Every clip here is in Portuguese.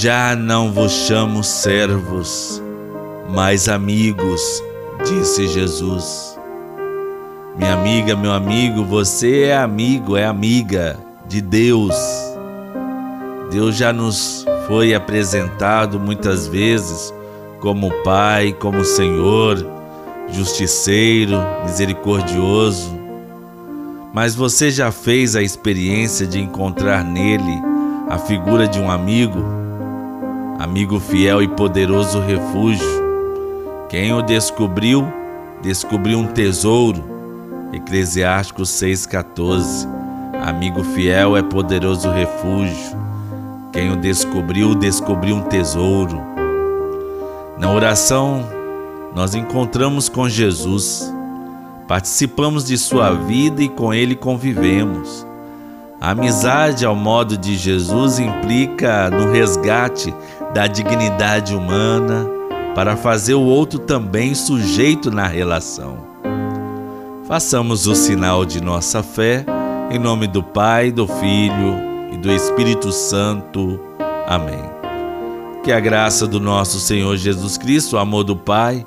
Já não vos chamo servos, mas amigos, disse Jesus. Minha amiga, meu amigo, você é amigo, é amiga de Deus. Deus já nos foi apresentado muitas vezes como Pai, como Senhor, justiceiro, misericordioso. Mas você já fez a experiência de encontrar nele a figura de um amigo? Amigo fiel e poderoso refúgio. Quem o descobriu, descobriu um tesouro. Eclesiásticos 6,14. Amigo fiel é poderoso refúgio. Quem o descobriu, descobriu um tesouro. Na oração, nós encontramos com Jesus, participamos de sua vida e com ele convivemos. A amizade ao modo de Jesus implica no resgate da dignidade humana para fazer o outro também sujeito na relação. Façamos o sinal de nossa fé, em nome do Pai, do Filho e do Espírito Santo. Amém. Que a graça do nosso Senhor Jesus Cristo, o amor do Pai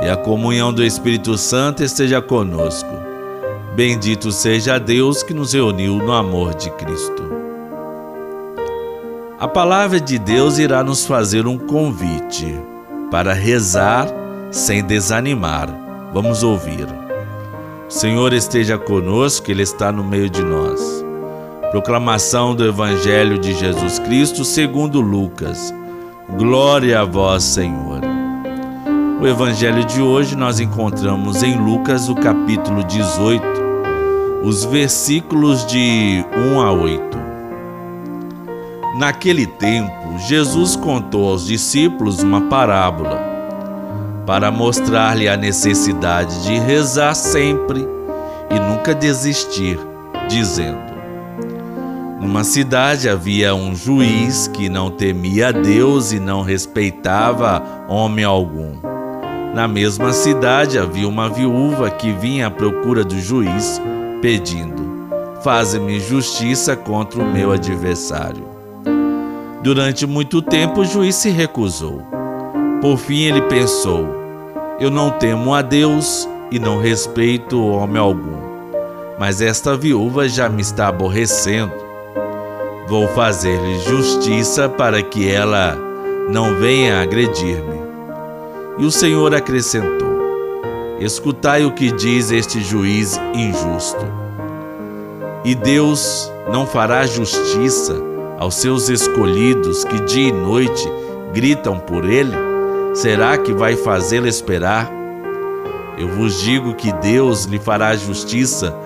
e a comunhão do Espírito Santo esteja conosco. Bendito seja Deus que nos reuniu no amor de Cristo. A palavra de Deus irá nos fazer um convite para rezar sem desanimar. Vamos ouvir. O Senhor esteja conosco, Ele está no meio de nós. Proclamação do Evangelho de Jesus Cristo segundo Lucas. Glória a vós, Senhor. O evangelho de hoje nós encontramos em Lucas, o capítulo 18, os versículos de 1 a 8. Naquele tempo, Jesus contou aos discípulos uma parábola para mostrar-lhe a necessidade de rezar sempre e nunca desistir, dizendo: numa cidade havia um juiz que não temia Deus e não respeitava homem algum. Na mesma cidade havia uma viúva que vinha à procura do juiz, pedindo: Faze-me justiça contra o meu adversário. Durante muito tempo o juiz se recusou. Por fim ele pensou: Eu não temo a Deus e não respeito homem algum. Mas esta viúva já me está aborrecendo Vou fazer-lhe justiça para que ela não venha agredir-me. E o Senhor acrescentou: Escutai o que diz este juiz injusto. E Deus não fará justiça aos seus escolhidos que dia e noite gritam por ele? Será que vai fazê-lo esperar? Eu vos digo que Deus lhe fará justiça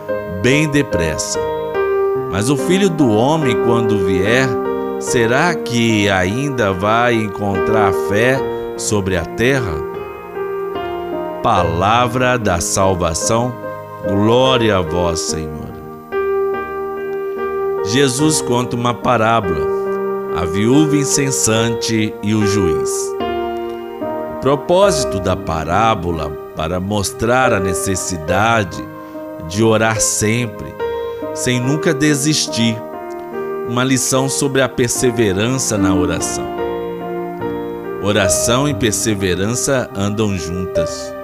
bem depressa. Mas o filho do homem, quando vier, será que ainda vai encontrar fé sobre a terra? Palavra da salvação, glória a vós, Senhor. Jesus conta uma parábola, a viúva incensante e o juiz. O propósito da parábola para mostrar a necessidade de orar sempre sem nunca desistir. Uma lição sobre a perseverança na oração. Oração e perseverança andam juntas.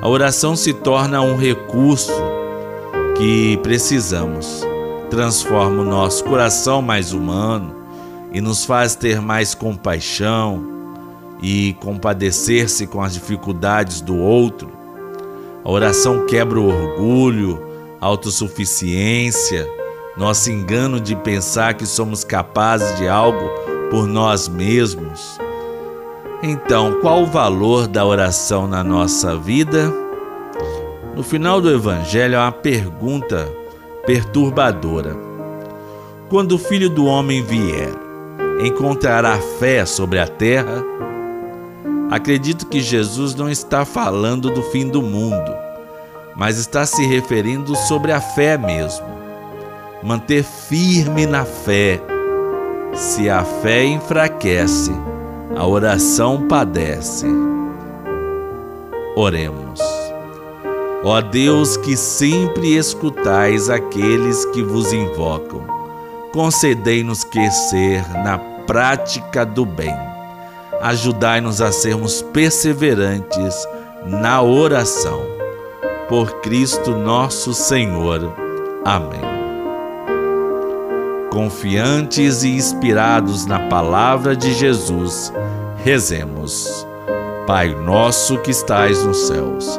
A oração se torna um recurso que precisamos. Transforma o nosso coração mais humano e nos faz ter mais compaixão e compadecer-se com as dificuldades do outro. A oração quebra o orgulho, autossuficiência, nosso engano de pensar que somos capazes de algo por nós mesmos. Então, qual o valor da oração na nossa vida? No final do Evangelho há uma pergunta perturbadora. Quando o Filho do Homem vier, encontrará fé sobre a terra? Acredito que Jesus não está falando do fim do mundo mas está se referindo sobre a fé mesmo. Manter firme na fé. Se a fé enfraquece, a oração padece. Oremos. Ó Deus, que sempre escutais aqueles que vos invocam, concedei-nos crescer na prática do bem. Ajudai-nos a sermos perseverantes na oração. Por Cristo nosso Senhor. Amém. Confiantes e inspirados na palavra de Jesus, rezemos. Pai nosso que estais nos céus,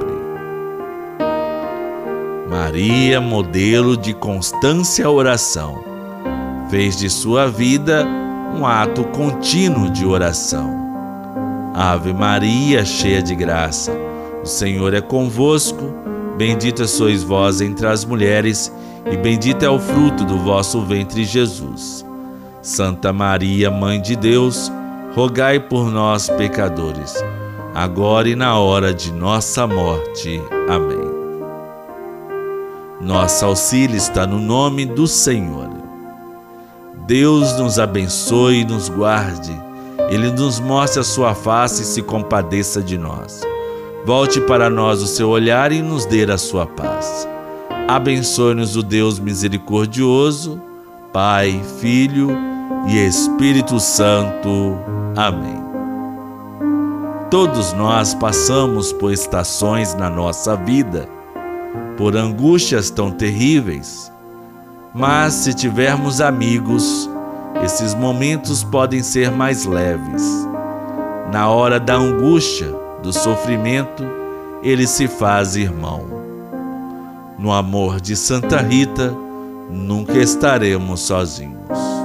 Maria, modelo de constância oração fez de sua vida um ato contínuo de oração. Ave Maria, cheia de graça, o Senhor é convosco, bendita sois vós entre as mulheres, e bendito é o fruto do vosso ventre, Jesus. Santa Maria, Mãe de Deus, rogai por nós, pecadores, agora e na hora de nossa morte. Amém. Nosso auxílio está no nome do Senhor. Deus nos abençoe e nos guarde. Ele nos mostre a sua face e se compadeça de nós. Volte para nós o seu olhar e nos dê a sua paz. Abençoe-nos o Deus misericordioso, Pai, Filho e Espírito Santo. Amém. Todos nós passamos por estações na nossa vida, por angústias tão terríveis mas se tivermos amigos, esses momentos podem ser mais leves. Na hora da angústia, do sofrimento, ele se faz irmão. No amor de Santa Rita, nunca estaremos sozinhos.